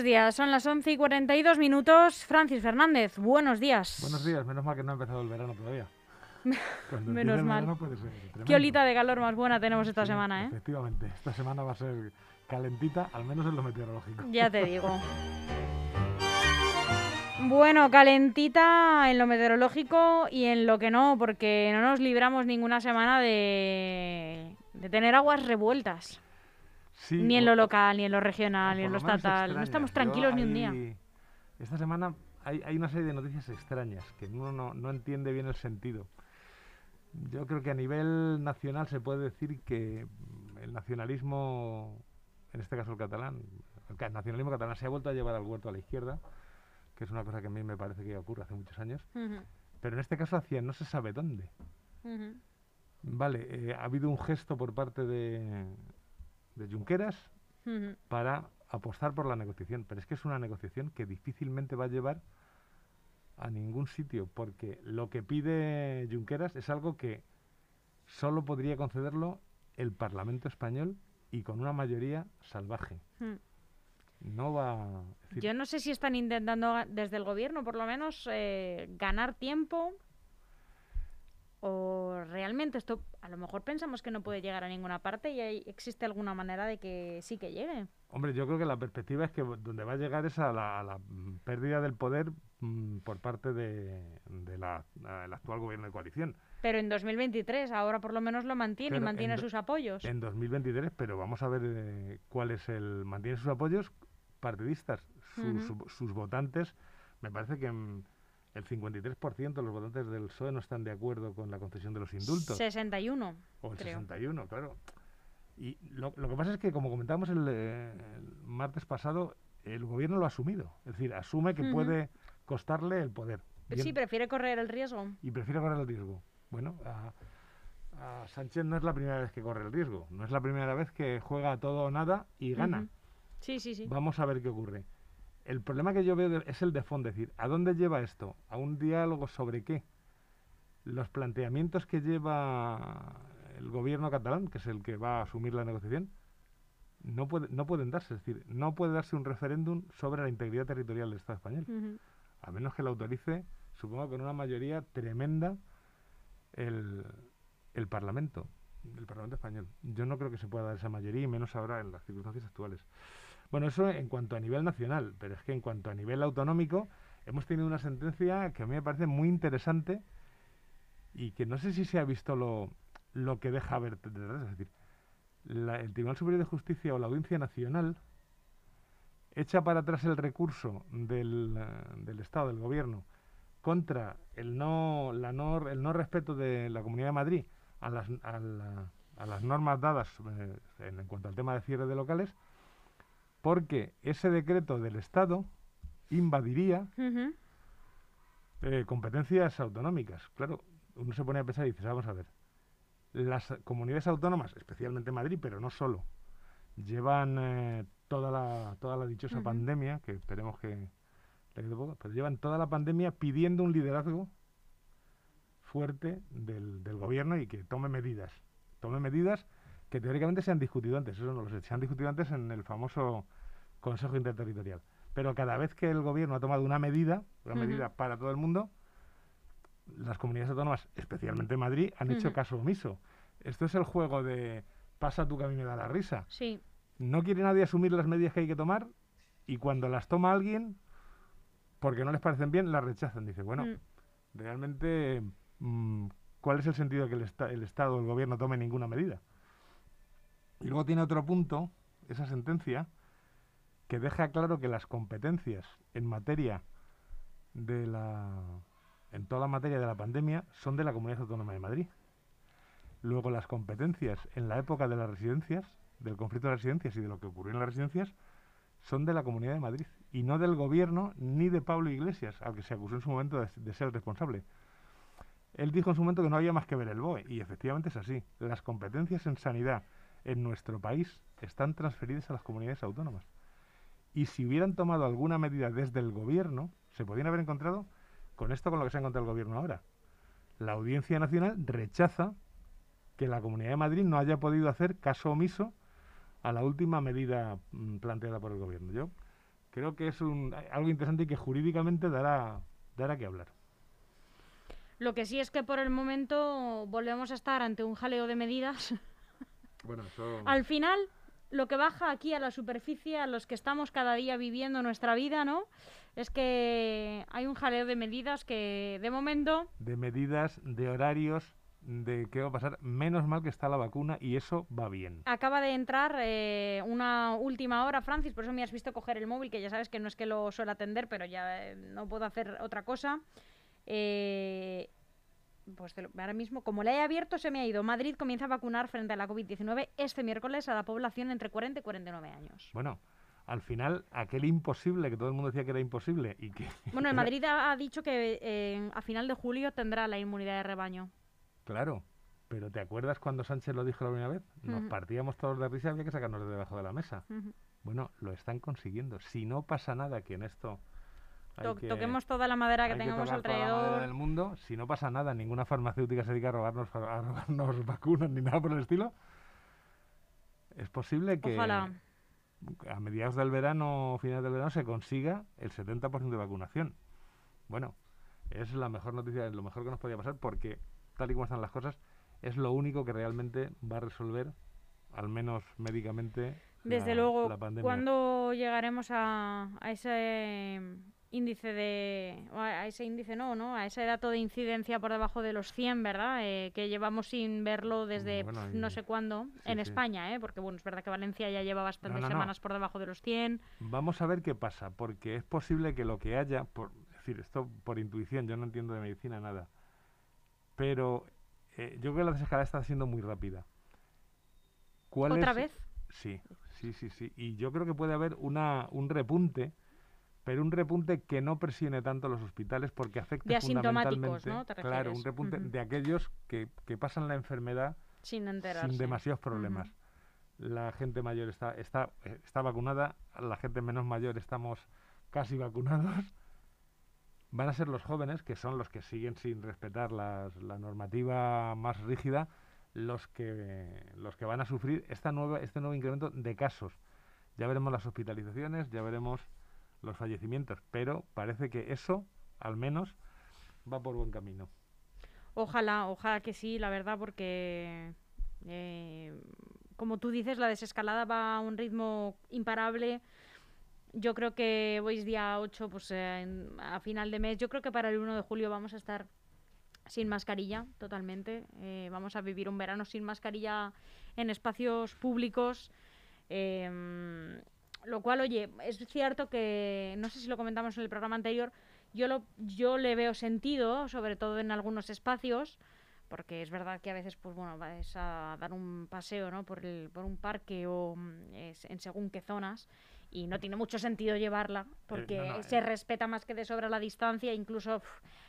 Buenos días, son las 11 y 42 minutos. Francis Fernández, buenos días. Buenos días, menos mal que no ha empezado el verano todavía. Menos mal. Qué olita de calor más buena tenemos esta semana, ¿eh? Efectivamente, esta semana va a ser calentita, al menos en lo meteorológico. Ya te digo. Bueno, calentita en lo meteorológico y en lo que no, porque no nos libramos ninguna semana de, tener aguas revueltas. Ni en lo local, ni en lo regional, ni en lo estatal. No estamos tranquilos ni un día. Esta semana hay, una serie de noticias extrañas que uno no, entiende bien el sentido. Yo creo que a nivel nacional se puede decir que el nacionalismo, en este caso el catalán, el nacionalismo catalán se ha vuelto a llevar al huerto a la izquierda que es una cosa que a mí me parece que ocurre hace muchos años, pero en este caso hacia no se sabe dónde. Vale, eh, ha habido un gesto por parte de, de Junqueras para apostar por la negociación, pero es que es una negociación que difícilmente va a llevar a ningún sitio, porque lo que pide Junqueras es algo que solo podría concederlo el Parlamento español y con una mayoría salvaje. No va... Yo no sé si están intentando desde el gobierno, por lo menos, eh, ganar tiempo o realmente esto a lo mejor pensamos que no puede llegar a ninguna parte y existe alguna manera de que sí que llegue. Hombre, yo creo que la perspectiva es que donde va a llegar es a la, pérdida del poder mm, por parte de, la, el actual gobierno de coalición. Pero en 2023, ahora por lo menos lo mantiene y mantiene sus apoyos. En 2023, pero vamos a ver eh, cuál es el... Mantiene sus apoyos partidistas, sus votantes, me parece que el 53% de los votantes del PSOE no están de acuerdo con la concesión de los indultos. 61. O el 61, claro. Y lo, que pasa es que, como comentábamos el, martes pasado, el gobierno lo ha asumido. Es decir, asume que puede costarle el poder. sí, prefiere correr el riesgo. Y prefiere correr el riesgo. Bueno, a, Sánchez no es la primera vez que corre el riesgo. No es la primera vez que juega todo o nada y gana. Sí, sí, sí. Vamos a ver qué ocurre. El problema que yo veo es el de fondo, es decir, ¿a dónde lleva esto? ¿A un diálogo sobre qué? Los planteamientos que lleva el gobierno catalán, que es el que va a asumir la negociación, no, puede, no pueden darse. Es decir, no puede darse un referéndum sobre la integridad territorial del Estado español. A menos que lo autorice, supongo, con una mayoría tremenda el, el Parlamento, el Parlamento español. Yo no creo que se pueda dar esa mayoría, y menos ahora en las circunstancias actuales. Bueno, eso en cuanto a nivel nacional, pero es que en cuanto a nivel autonómico hemos tenido una sentencia que a mí me parece muy interesante y que no sé si se ha visto lo, lo que deja ver. Es decir, el Tribunal Superior de Justicia o la Audiencia Nacional echa para atrás el recurso del, del Estado, del Gobierno, contra el no, la no, el no respeto de la Comunidad de Madrid a las, a, las normas dadas eh, en cuanto al tema de cierre de locales porque ese decreto del Estado invadiría eh, competencias autonómicas. Claro, uno se pone a pensar y dice, vamos a ver, las comunidades autónomas, especialmente Madrid, pero no solo, llevan eh, toda, la, toda la dichosa pandemia, que esperemos que pero llevan toda la pandemia pidiendo un liderazgo fuerte del, del gobierno y que tome medidas. Tome medidas que teóricamente se han discutido antes, eso no lo sé, se han discutido antes en el famoso Consejo Interterritorial. Pero cada vez que el gobierno ha tomado una medida, una medida para todo el mundo, las comunidades autónomas, especialmente Madrid, han hecho caso omiso. Esto es el juego de pasa tú que a mí me da la risa. Sí. No quiere nadie asumir las medidas que hay que tomar y cuando las toma alguien, porque no les parecen bien, las rechazan. Dice, bueno, mm. realmente, mm, ¿cuál es el sentido de que el, el Estado, el gobierno tome ninguna medida? Y luego tiene otro punto, esa sentencia, que deja claro que las competencias en materia de la en toda materia de la pandemia son de la Comunidad Autónoma de Madrid. Luego las competencias en la época de las residencias, del conflicto de las residencias y de lo que ocurrió en las residencias, son de la Comunidad de Madrid y no del gobierno ni de Pablo Iglesias, al que se acusó en su momento de, de ser responsable. Él dijo en su momento que no había más que ver el BOE y efectivamente es así. Las competencias en sanidad en nuestro país están transferidas a las comunidades autónomas. Y si hubieran tomado alguna medida desde el gobierno, se podrían haber encontrado con esto con lo que se ha encontrado el gobierno ahora. La Audiencia Nacional rechaza que la Comunidad de Madrid no haya podido hacer caso omiso a la última medida mm, planteada por el gobierno. Yo creo que es un, algo interesante y que jurídicamente dará, dará que hablar. Lo que sí es que por el momento volvemos a estar ante un jaleo de medidas. Bueno, eso... Al final, lo que baja aquí a la superficie, a los que estamos cada día viviendo nuestra vida, ¿no? Es que hay un jaleo de medidas que, de momento... De medidas, de horarios, de qué va a pasar. Menos mal que está la vacuna y eso va bien. Acaba de entrar eh, una última hora, Francis, por eso me has visto coger el móvil, que ya sabes que no es que lo suelo atender, pero ya eh, no puedo hacer otra cosa. Eh, pues ahora mismo, como le he abierto, se me ha ido. Madrid comienza a vacunar frente a la COVID-19 este miércoles a la población entre 40 y 49 años. Bueno, al final, aquel imposible que todo el mundo decía que era imposible y que... Bueno, en Madrid ha, dicho que eh, a final de julio tendrá la inmunidad de rebaño. Claro, pero ¿te acuerdas cuando Sánchez lo dijo la primera vez? Nos partíamos todos de risa, había que sacarnos de debajo de la mesa. Bueno, lo están consiguiendo. Si no pasa nada que en esto toquemos toda la madera que tengamos alrededor. del mundo, si no pasa nada, ninguna farmacéutica se dedica a robarnos, a robarnos vacunas ni nada por el estilo. Es posible que a mediados del verano, finales del verano, se consiga el 70% de vacunación. Bueno, es la mejor noticia, es lo mejor que nos podía pasar porque, tal y como están las cosas, es lo único que realmente va a resolver, al menos médicamente, Desde luego, ¿cuándo llegaremos a, a ese índice de a ese índice no no a ese dato de incidencia por debajo de los 100 verdad eh, que llevamos sin verlo desde no sé cuándo en España eh porque bueno es verdad que Valencia ya lleva bastantes semanas por debajo de los 100 vamos a ver qué pasa porque es posible que lo que haya por decir esto por intuición yo no entiendo de medicina nada pero eh, yo creo que la desescalada está siendo muy rápida. ¿Cuál otra vez sí sí sí sí. Y yo creo que puede haber una un repunte pero un repunte que no presione tanto los hospitales porque afecta fundamentalmente, ¿no? claro, un repunte de aquellos que, que, pasan la enfermedad sin, sin demasiados problemas. La gente mayor está, está, está vacunada, la gente menos mayor estamos casi vacunados. Van a ser los jóvenes, que son los que siguen sin respetar las, la normativa más rígida, los que, los que van a sufrir esta nueva, este nuevo incremento de casos. Ya veremos las hospitalizaciones, ya veremos los fallecimientos, pero parece que eso, al menos, va por buen camino. Ojalá, ojalá que sí, la verdad, porque, eh, como tú dices, la desescalada va a un ritmo imparable. Yo creo que hoy es día 8, pues a final de mes. Yo creo que para el 1 de julio vamos a estar sin mascarilla totalmente. Eh, vamos a vivir un verano sin mascarilla en espacios públicos. Eh, lo cual, oye, es cierto que, no sé si lo comentamos en el programa anterior, yo, lo, yo le veo sentido, sobre todo en algunos espacios, porque es verdad que a veces, pues bueno, vas a dar un paseo, ¿no? Por, el, por un parque o mm, en según qué zonas y no tiene mucho sentido llevarla porque eh, se eh. respeta más que de sobra la distancia, incluso,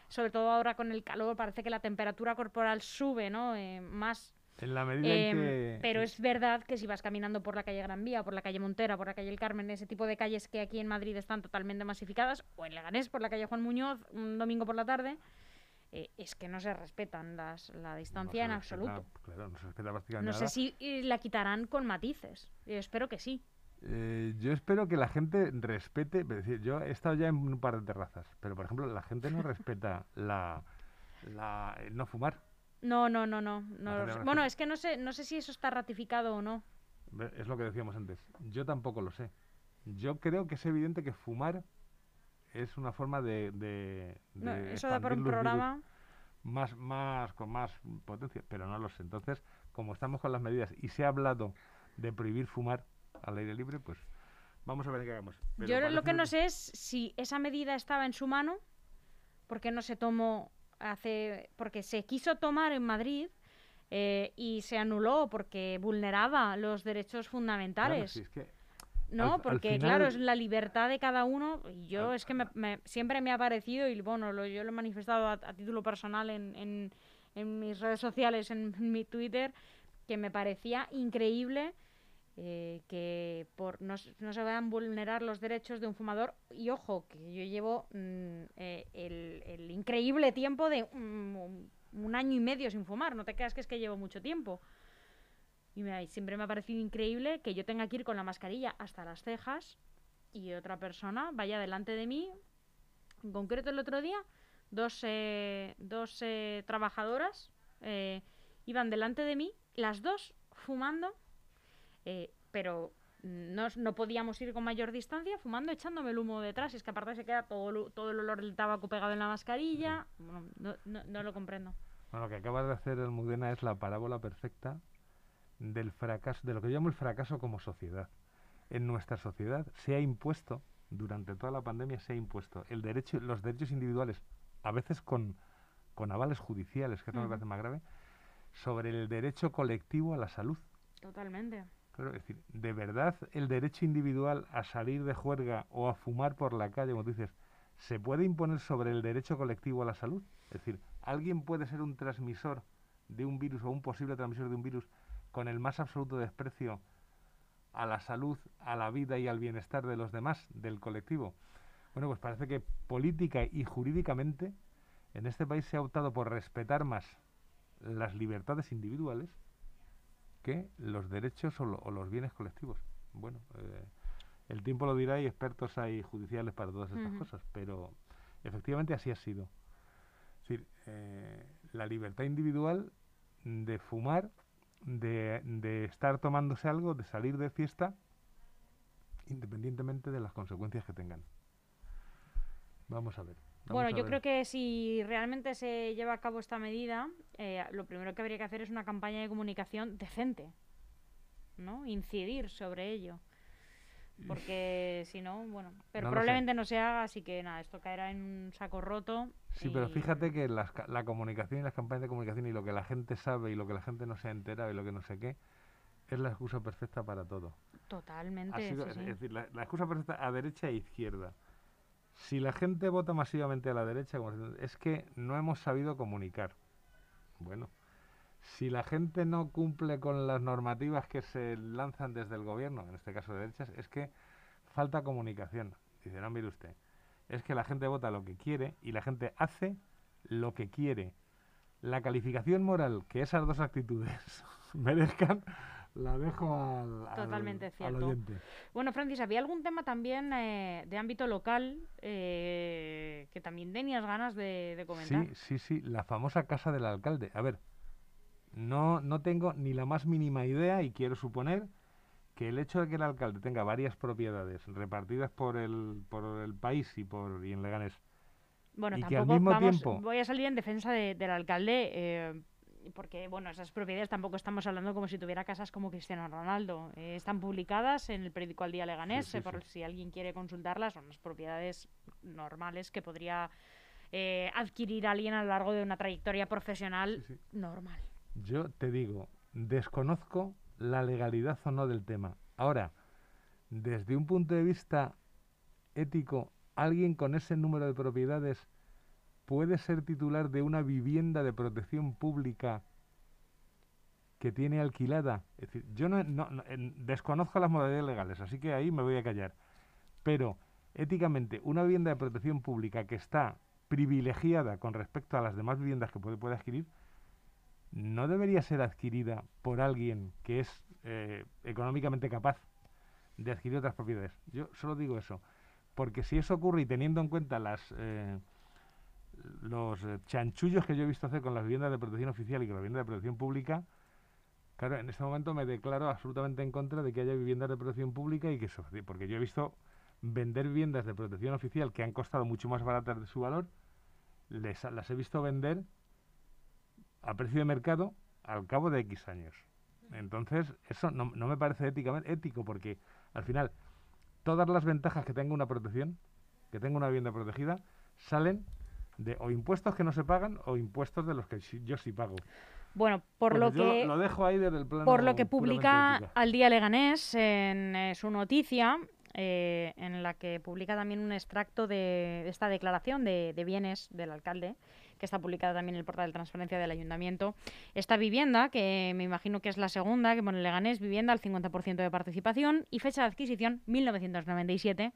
sobre todo ahora con el calor, parece que la temperatura corporal sube, ¿no? Eh, más en la medida en em, que... Pero es verdad que si vas caminando por la calle Gran Vía, por la calle Montera, por la calle El Carmen, ese tipo de calles que aquí en Madrid están totalmente masificadas, o en Leganés, por la calle Juan Muñoz, un domingo por la tarde, eh, es que no se respetan las, la distancia en absoluto. claro, no se respeta prácticamente No sé si eh, la quitarán con matices. Yo espero que sí. Eh, yo espero que la gente respete, decir, yo he estado ya en un par de terrazas, pero por ejemplo la gente no respeta la, la no fumar. No, no, no, no. bueno, es que no sé, no sé si eso está ratificado o no. Es lo que decíamos antes. Yo tampoco lo sé. Yo creo que es evidente que fumar es una forma de, de, eso da para un programa más, más con más potencia, pero no lo sé. Entonces, como estamos con las medidas y se ha hablado de prohibir fumar al aire libre, pues vamos a ver qué hagamos. Yo lo que no sé es si esa medida estaba en su mano, porque no se tomó hace porque se quiso tomar en Madrid eh, y se anuló porque vulneraba los derechos fundamentales. no, porque claro, es la libertad de cada uno. Y yo es que me, siempre me ha parecido, y bueno, lo, yo lo he manifestado a, título personal en, en, en, mis redes sociales, en mi Twitter, que me parecía increíble eh, que por no, no, se vayan a vulnerar los derechos de un fumador. Y ojo, que yo llevo mm, eh, el, increíble tiempo de un año y medio sin fumar. No te creas que es que llevo mucho tiempo. Y me, siempre me ha parecido increíble que yo tenga que ir con la mascarilla hasta las cejas y otra persona vaya delante de mí. En concreto el otro día, dos, eh, dos trabajadoras iban delante de mí, las dos fumando, pero no, no, podíamos ir con mayor distancia, fumando, echándome el humo detrás. Es que aparte se queda todo, todo el olor del tabaco pegado en la mascarilla. no, no, no, lo comprendo. Bueno, lo que acaba de hacer el Mudena es la parábola perfecta del fracaso, de lo que yo llamo el fracaso como sociedad. En nuestra sociedad se ha impuesto, durante toda la pandemia se ha impuesto el derecho, los derechos individuales, a veces con, con avales judiciales, que esto me parece más grave, sobre el derecho colectivo a la salud. Totalmente. Claro, es decir, de verdad el derecho individual a salir de juerga o a fumar por la calle, como dices, ¿se puede imponer sobre el derecho colectivo a la salud? Es decir, ¿alguien puede ser un transmisor de un virus o un posible transmisor de un virus con el más absoluto desprecio a la salud, a la vida y al bienestar de los demás, del colectivo? Bueno, pues parece que política y jurídicamente en este país se ha optado por respetar más las libertades individuales que los derechos o, los bienes colectivos. Bueno, eh, el tiempo lo dirá y expertos hay judiciales para todas estas cosas, pero efectivamente así ha sido. Es decir, eh, la libertad individual de fumar, de, de estar tomándose algo, de salir de fiesta, independientemente de las consecuencias que tengan. Vamos a ver. Bueno, yo creo que si realmente se lleva a cabo esta medida, eh, lo primero que habría que hacer es una campaña de comunicación decente, ¿no? Incidir sobre ello. Porque si no, bueno, pero probablemente no se haga, así que nada, esto caerá en un saco roto. Sí, pero fíjate que la comunicación y las campañas de comunicación y lo que la gente sabe y lo que la gente no se ha enterado y lo que no sé qué, es la excusa perfecta para todo. Totalmente. es, decir, la, la, excusa perfecta a derecha e izquierda si la gente vota masivamente a la derecha, es que no hemos sabido comunicar. Bueno, si la gente no cumple con las normativas que se lanzan desde el gobierno, en este caso de derechas, es que falta comunicación. Dice, no, mire usted, es que la gente vota lo que quiere y la gente hace lo que quiere. La calificación moral que esas dos actitudes merezcan la dejo al, Totalmente cierto. Bueno, Francis, había algún tema también eh, de ámbito local eh, que también tenías ganas de, comentar. Sí, sí, sí, la famosa casa del alcalde. A ver, no, no tengo ni la más mínima idea y quiero suponer que el hecho de que el alcalde tenga varias propiedades repartidas por el, por el país y, por, y en Leganés, bueno, tampoco voy a salir en defensa del alcalde, eh, porque bueno, esas propiedades tampoco estamos hablando como si tuviera casas como Cristiano Ronaldo. Eh, están publicadas en el periódico Al Día Leganés, eh, por si alguien quiere consultarlas, son las propiedades normales que podría eh, adquirir alguien a lo largo de una trayectoria profesional normal. Yo te digo, desconozco la legalidad o no del tema. Ahora, desde un punto de vista ético, alguien con ese número de propiedades puede ser titular de una vivienda de protección pública que tiene alquilada. Es decir, yo no, desconozco las modalidades legales, así que ahí me voy a callar. Pero, éticamente, una vivienda de protección pública que está privilegiada con respecto a las demás viviendas que puede, puede adquirir, no debería ser adquirida por alguien que es eh, económicamente capaz de adquirir otras propiedades. Yo solo digo eso, porque si eso ocurre y teniendo en cuenta las... Eh, los eh, chanchullos que yo he visto hacer con las viviendas de protección oficial y con la vivienda de protección pública, claro, en este momento me declaro absolutamente en contra de que haya viviendas de protección pública y que eso, porque yo he visto vender viviendas de protección oficial que han costado mucho más baratas de su valor, les, las he visto vender a precio de mercado al cabo de X años. Entonces, eso no, me parece éticamente ético porque al final todas las ventajas que tenga una protección, que tenga una vivienda protegida, salen de o impuestos que no se pagan o impuestos de los que yo sí pago. Bueno, por lo que lo dejo ahí desde el plano por lo que publica al día Leganés en eh, su noticia, eh, en la que publica también un extracto de, esta declaración de, bienes del alcalde, que está publicada también en el portal de transferencia del ayuntamiento. Esta vivienda, que me imagino que es la segunda, que pone Leganés, vivienda al 50% de participación y fecha de adquisición 1997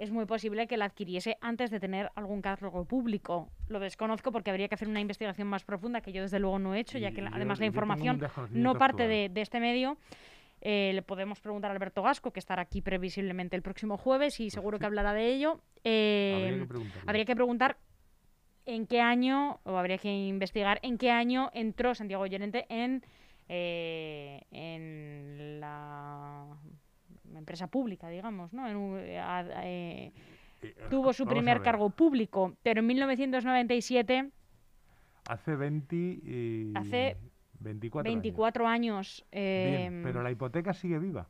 es muy posible que la adquiriese antes de tener algún cargo público. Lo desconozco porque habría que hacer una investigación más profunda que yo desde luego no he hecho, ya que además la información no parte de, este medio. Eh, le podemos preguntar a Alberto Gasco, que estará aquí previsiblemente el próximo jueves y seguro que hablará de ello. Eh, habría que preguntar en qué año, o habría que investigar en qué año entró Santiago Llorente en, eh, en la empresa pública, digamos, ¿no? tuvo su primer cargo público, pero en 1997... Hace 20... Hace 24, años. Em, pero la hipoteca sigue viva.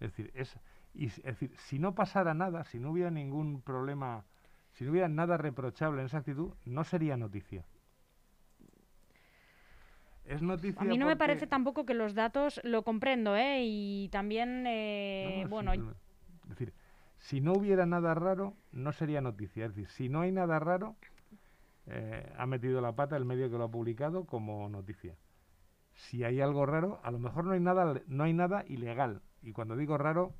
Es decir, es, es decir, si no pasara nada, si no hubiera ningún problema, si no hubiera nada reprochable en esa actitud, no sería noticia. Es noticia. A mí no me parece tampoco que los datos lo comprendo, ¿eh? Y también, eh, bueno. Es decir, si no hubiera nada raro, no sería noticia. Es decir, si no hay nada raro, eh, ha metido la pata el medio que lo ha publicado como noticia. Si hay algo raro, a lo mejor no hay nada, no hay nada ilegal. Y cuando digo raro,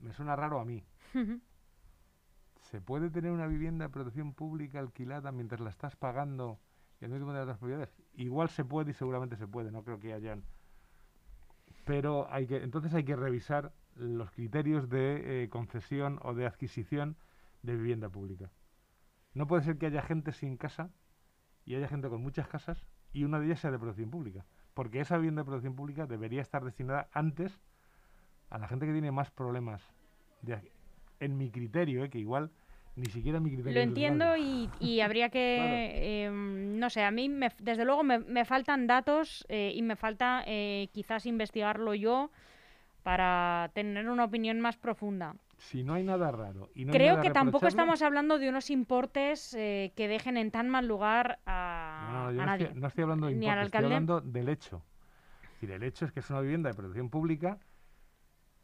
me suena raro a mí. ¿Se puede tener una vivienda de protección pública alquilada mientras la estás pagando y al mismo de otras propiedades? Igual se puede y seguramente se puede, no creo que hayan. Pero hay que, entonces hay que revisar los criterios de eh, concesión o de adquisición de vivienda pública. No puede ser que haya gente sin casa y haya gente con muchas casas y una de ellas sea de protección pública. Porque esa vivienda de protección pública debería estar destinada antes a la gente que tiene más problemas. en mi criterio, ¿eh? que igual ni siquiera mi criterio. Lo entiendo y, habría que, em, no sé, a mí desde luego me, faltan datos eh, y me falta eh, quizás investigarlo yo para tener una opinión más profunda si no hay nada raro y no Creo que tampoco estamos hablando de unos importes eh, que dejen en tan mal lugar a, no, nadie. Estoy, no estoy hablando de importes, estoy hablando del hecho. Es el hecho es que es una vivienda de protección pública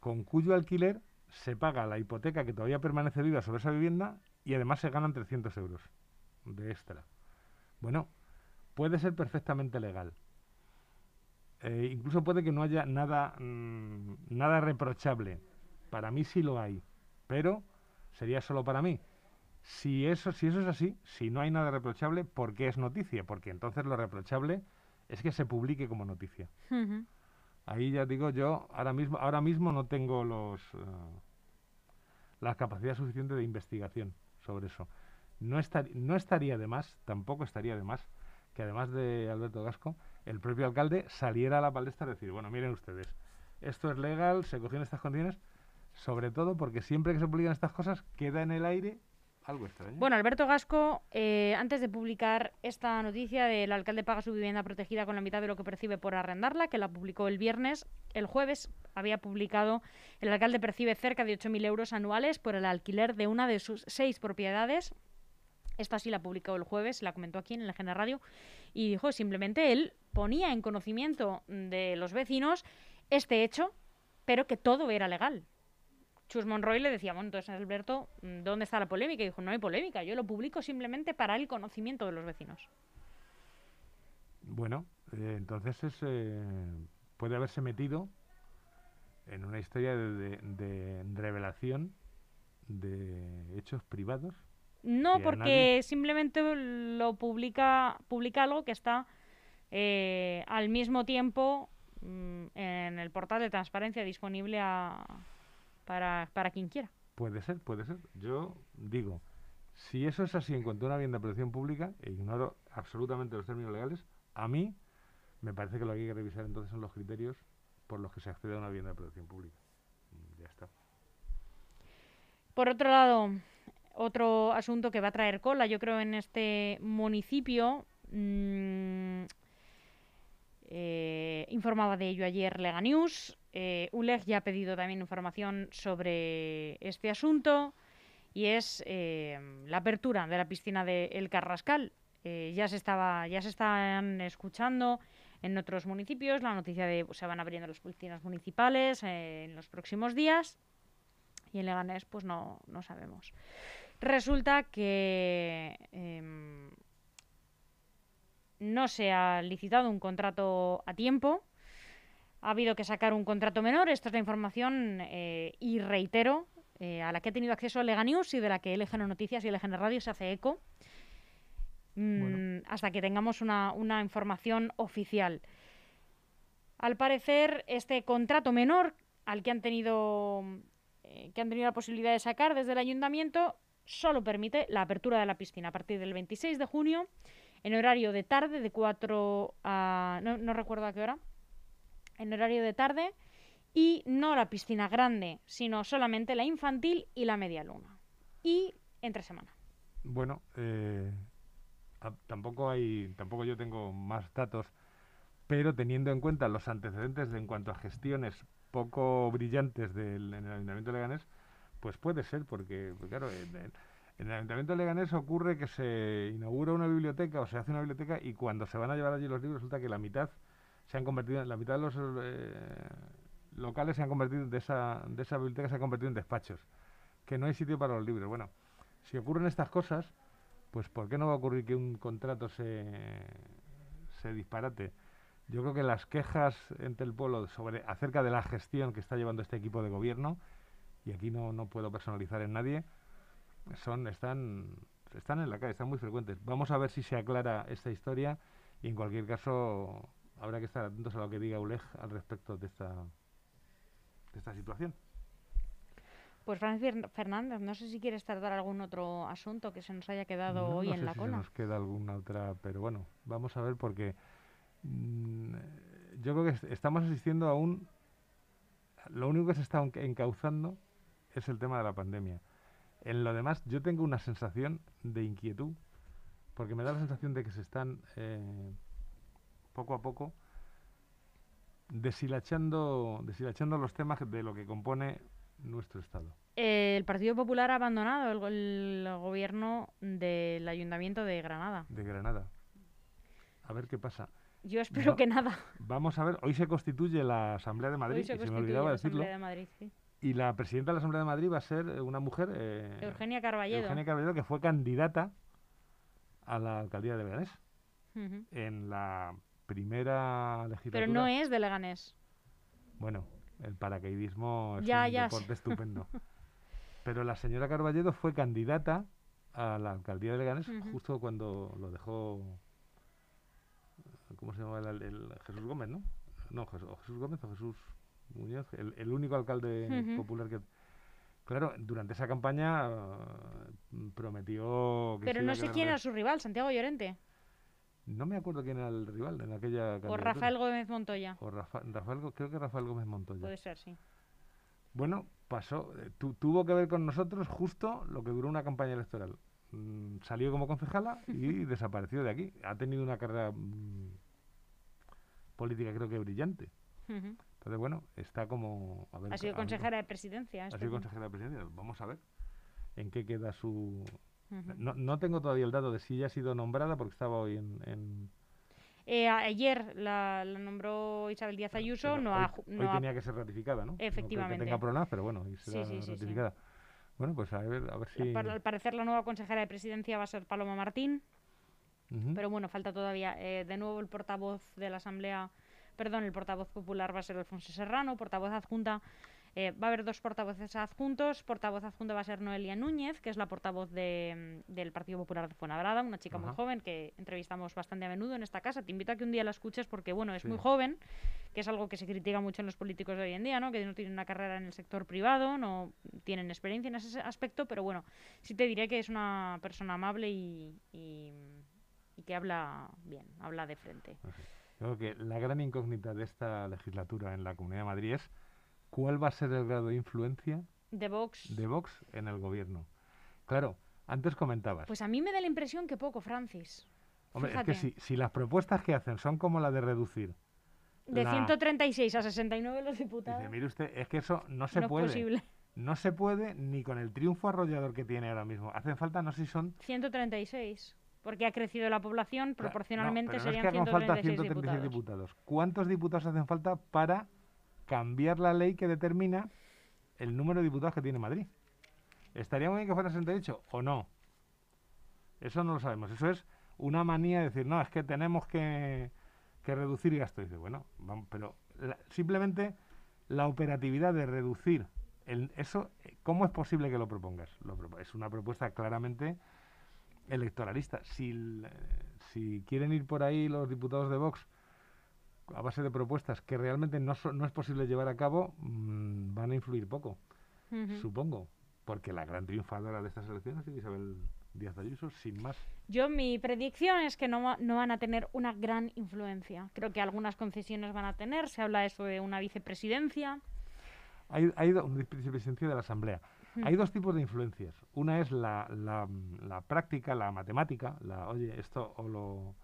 con cuyo alquiler se paga la hipoteca que todavía permanece viva sobre esa vivienda y además se ganan 300 euros de extra. Bueno, puede ser perfectamente legal. Eh, incluso puede que no haya nada, mm, nada reprochable para mí sí lo hay, pero sería solo para mí. Si eso, si eso es así, si no hay nada reprochable, ¿por qué es noticia? Porque entonces lo reprochable es que se publique como noticia. Ahí ya digo yo, ahora mismo, ahora mismo no tengo los uh, la capacidad suficiente de investigación sobre eso. No, no estaría de más, tampoco estaría de más, que además de Alberto Gasco, el propio alcalde saliera a la palestra y decir, bueno, miren ustedes, esto es legal, se cogió en estas condiciones, sobre todo porque siempre que se publican estas cosas queda en el aire Bueno, Alberto Gasco, eh, antes de publicar esta noticia del alcalde paga su vivienda protegida con la mitad de lo que percibe por arrendarla, que la publicó el viernes, el jueves había publicado el alcalde percibe cerca de 8.000 euros anuales por el alquiler de una de sus seis propiedades. Esta sí la publicó el jueves, la comentó aquí en el General Radio, y dijo simplemente él ponía en conocimiento de los vecinos este hecho, pero que todo era legal. Chus Monroy le decía, bueno, entonces Alberto, ¿dónde está la polémica? Y dijo, no hay polémica, yo lo publico simplemente para el conocimiento de los vecinos. Bueno, eh, entonces es, eh, puede haberse metido en una historia de, revelación de hechos privados. No, porque simplemente lo publica, publica algo que está eh, al mismo tiempo mm, en el portal de transparencia disponible a, para, para quien quiera. Puede ser, puede ser. Yo digo, si eso es así en cuanto a una vivienda de protección pública, e ignoro absolutamente los términos legales, a mí me parece que lo que hay que revisar entonces son los criterios por los que se accede a una vivienda de protección pública. Mm, ya está. Por otro lado, otro asunto que va a traer cola, yo creo, en este municipio, mmm, eh, informaba de ello ayer Lega News. Eh, ULEG ya ha pedido también información sobre este asunto y es eh, la apertura de la piscina de El Carrascal. ya se estaba, ya se están escuchando en otros municipios la noticia de que se van abriendo las piscinas municipales en los próximos días y en Leganés pues no, no sabemos. Resulta que em, no se ha licitado un contrato a tiempo. Ha habido que sacar un contrato menor. Esta es la información, eh, y reitero, eh, a la que he tenido acceso Lega News y de la que LGN Noticias y LGN Radio se hace eco. Mm, hasta que tengamos una, información oficial. Al parecer, este contrato menor al que han tenido eh, que han tenido la posibilidad de sacar desde el ayuntamiento solo permite la apertura de la piscina a partir del 26 de junio en horario de tarde de 4 a no, no recuerdo a qué hora en horario de tarde y no la piscina grande, sino solamente la infantil y la media luna. Y entre semana. Bueno, eh, tampoco hay, tampoco yo tengo más datos, pero teniendo en cuenta los antecedentes en cuanto a gestiones poco brillantes del en el Ayuntamiento de Leganés, pues puede ser, porque, pues claro, en, el Ayuntamiento de Leganés ocurre que se inaugura una biblioteca o se hace una biblioteca y cuando se van a llevar allí los libros resulta que la mitad se han convertido, la mitad de los eh, locales se han convertido, de esa, de esa biblioteca se ha convertido en despachos, que no hay sitio para los libros. Bueno, si ocurren estas cosas, pues ¿por qué no va a ocurrir que un contrato se, se disparate? Yo creo que las quejas entre el pueblo sobre acerca de la gestión que está llevando este equipo de gobierno, y aquí no, no puedo personalizar en nadie, son están están en la calle, están muy frecuentes. Vamos a ver si se aclara esta historia y en cualquier caso habrá que estar atentos a lo que diga ULEG al respecto de esta de esta situación. Pues Francis Fernández, no sé si quieres tratar algún otro asunto que se nos haya quedado hoy en la cola. Se nos queda alguna otra, pero bueno, vamos a ver porque mm, yo creo que estamos asistiendo a un... Lo único que se está encauzando es el tema de la pandemia. En lo demás, yo tengo una sensación de inquietud, porque me da la sensación de que se están eh, poco a poco deshilachando, deshilachando los temas de lo que compone nuestro Estado? el Partido Popular ha abandonado el, gobierno del Ayuntamiento de Granada. De Granada. A ver qué pasa. Yo espero que nada. Vamos a ver, hoy se constituye la Asamblea de Madrid, se, y se me olvidaba decirlo. Y la presidenta de la Asamblea de Madrid va a ser eh, una mujer, eh, Eugenia Carballedo. Eugenia Carballedo, que fue candidata a la alcaldía de Leganés en la primera legislatura. Pero no es de Leganés. Bueno, el paracaidismo es un deporte estupendo. Pero la señora Carballedo fue candidata a la alcaldía de Leganés justo cuando lo dejó. ¿Cómo se llama el, Jesús Gómez, no? No, Jesús, Gómez o Jesús Muñoz, el, único alcalde popular que. Claro, durante esa campaña uh, prometió. Pero no sé quién era su rival, Santiago Llorente. No me acuerdo quién era el rival en aquella O Rafael Gómez Montoya. O Rafael, creo que Rafael Gómez Montoya. Puede ser, sí. Bueno, pasó, eh, tuvo que ver con nosotros justo lo que duró una campaña electoral. Mm, salió como concejala y desapareció de aquí. Ha tenido una carrera mm, política creo que brillante. Entonces, bueno, está como... ha sido consejera de presidencia. Ha sido consejera de presidencia. Vamos a ver en qué queda su, no, no, tengo todavía el dato de si ella ha sido nombrada porque estaba hoy en... Eh, ayer la, nombró Isabel Díaz Ayuso. no hoy, no tenía que ser ratificada, ¿no? Efectivamente. que tenga problemas, pero bueno, y será ratificada. Bueno, pues a ver, a ver si... Al parecer la nueva consejera de presidencia va a ser Paloma Martín. Pero bueno, falta todavía. Eh, de nuevo el portavoz de la Asamblea, perdón, el portavoz popular va a ser Alfonso Serrano, portavoz adjunta eh, va a haber dos portavoces adjuntos. Portavoz adjunto va a ser Noelia Núñez, que es la portavoz de, mm, del Partido Popular de Fuenlabrada, una chica muy joven que entrevistamos bastante a menudo en esta casa. Te invito a que un día la escuches porque, bueno, es muy joven, que es algo que se critica mucho en los políticos de hoy en día, ¿no? Que no tienen una carrera en el sector privado, no tienen experiencia en ese aspecto, pero bueno, sí te diré que es una persona amable y, y, que habla bien, habla de frente. Creo que la gran incógnita de esta legislatura en la Comunidad de Madrid es ¿Cuál va a ser el grado de influencia de Vox, de Vox en el gobierno? Claro, antes comentabas. Pues a mí me da la impresión que poco, Francis. Hombre, es que si, si, las propuestas que hacen son como la de reducir. De 136 a 69 los diputados. Dice, mire usted, es que eso no se puede. posible. No se puede ni con el triunfo arrollador que tiene ahora mismo. Hacen falta, no sé si son. 136. Porque ha crecido la población, proporcionalmente no, serían es que 136, falta 136 diputados. ¿Cuántos diputados hacen falta para cambiar la ley que determina el número de diputados que tiene Madrid. ¿Estaría muy bien que fuera 68 o no? Eso no lo sabemos. Eso es una manía de decir, no, es que tenemos que, reducir gastos. Dice, bueno, vamos, pero simplemente la operatividad de reducir eso, ¿cómo es posible que lo propongas? es una propuesta claramente electoralista. Si, si quieren ir por ahí los diputados de Vox a base de propuestas que realmente no, no es posible llevar a cabo, mm, van a influir poco, supongo, porque la gran triunfadora de estas elecciones es Isabel Díaz Ayuso, sin más. Yo mi predicción es que no, no, van a tener una gran influencia. Creo que algunas concesiones van a tener, se habla eso de una vicepresidencia. Hay, hay una vicepresidencia de la Asamblea. Hay dos tipos de influencias. Una es la, la, la práctica, la matemática, la, oye, esto o lo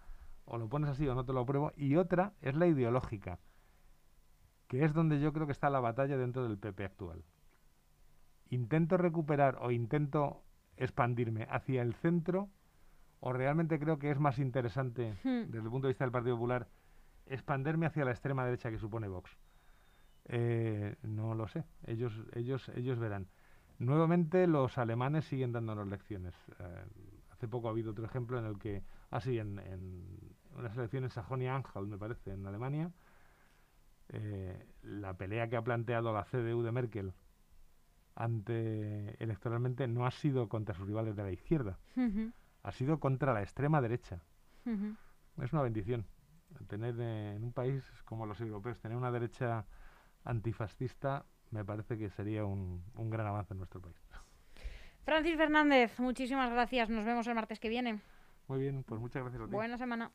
o lo pones así o no te lo apruebo, y otra es la ideológica, que es donde yo creo que está la batalla dentro del PP actual. Intento recuperar o intento expandirme hacia el centro, o realmente creo que es más interesante, hmm. desde el punto de vista del Partido Popular, expanderme hacia la extrema derecha que supone Vox. Eh, no lo sé, ellos, ellos, ellos verán. Nuevamente los alemanes siguen dándonos lecciones. Eh, hace poco ha habido otro ejemplo en el que así en, en unas elecciones Sajonia-Anhalt, me parece, en Alemania, eh, la pelea que ha planteado la CDU de Merkel ante electoralmente no ha sido contra sus rivales de la izquierda, ha sido contra la extrema derecha. Es una bendición tener en un país como los europeos, tener una derecha antifascista, me parece que sería un, un gran avance en nuestro país. Francis Fernández, muchísimas gracias. Nos vemos el martes que viene. Muy bien, pues muchas gracias a ti. Buena semana.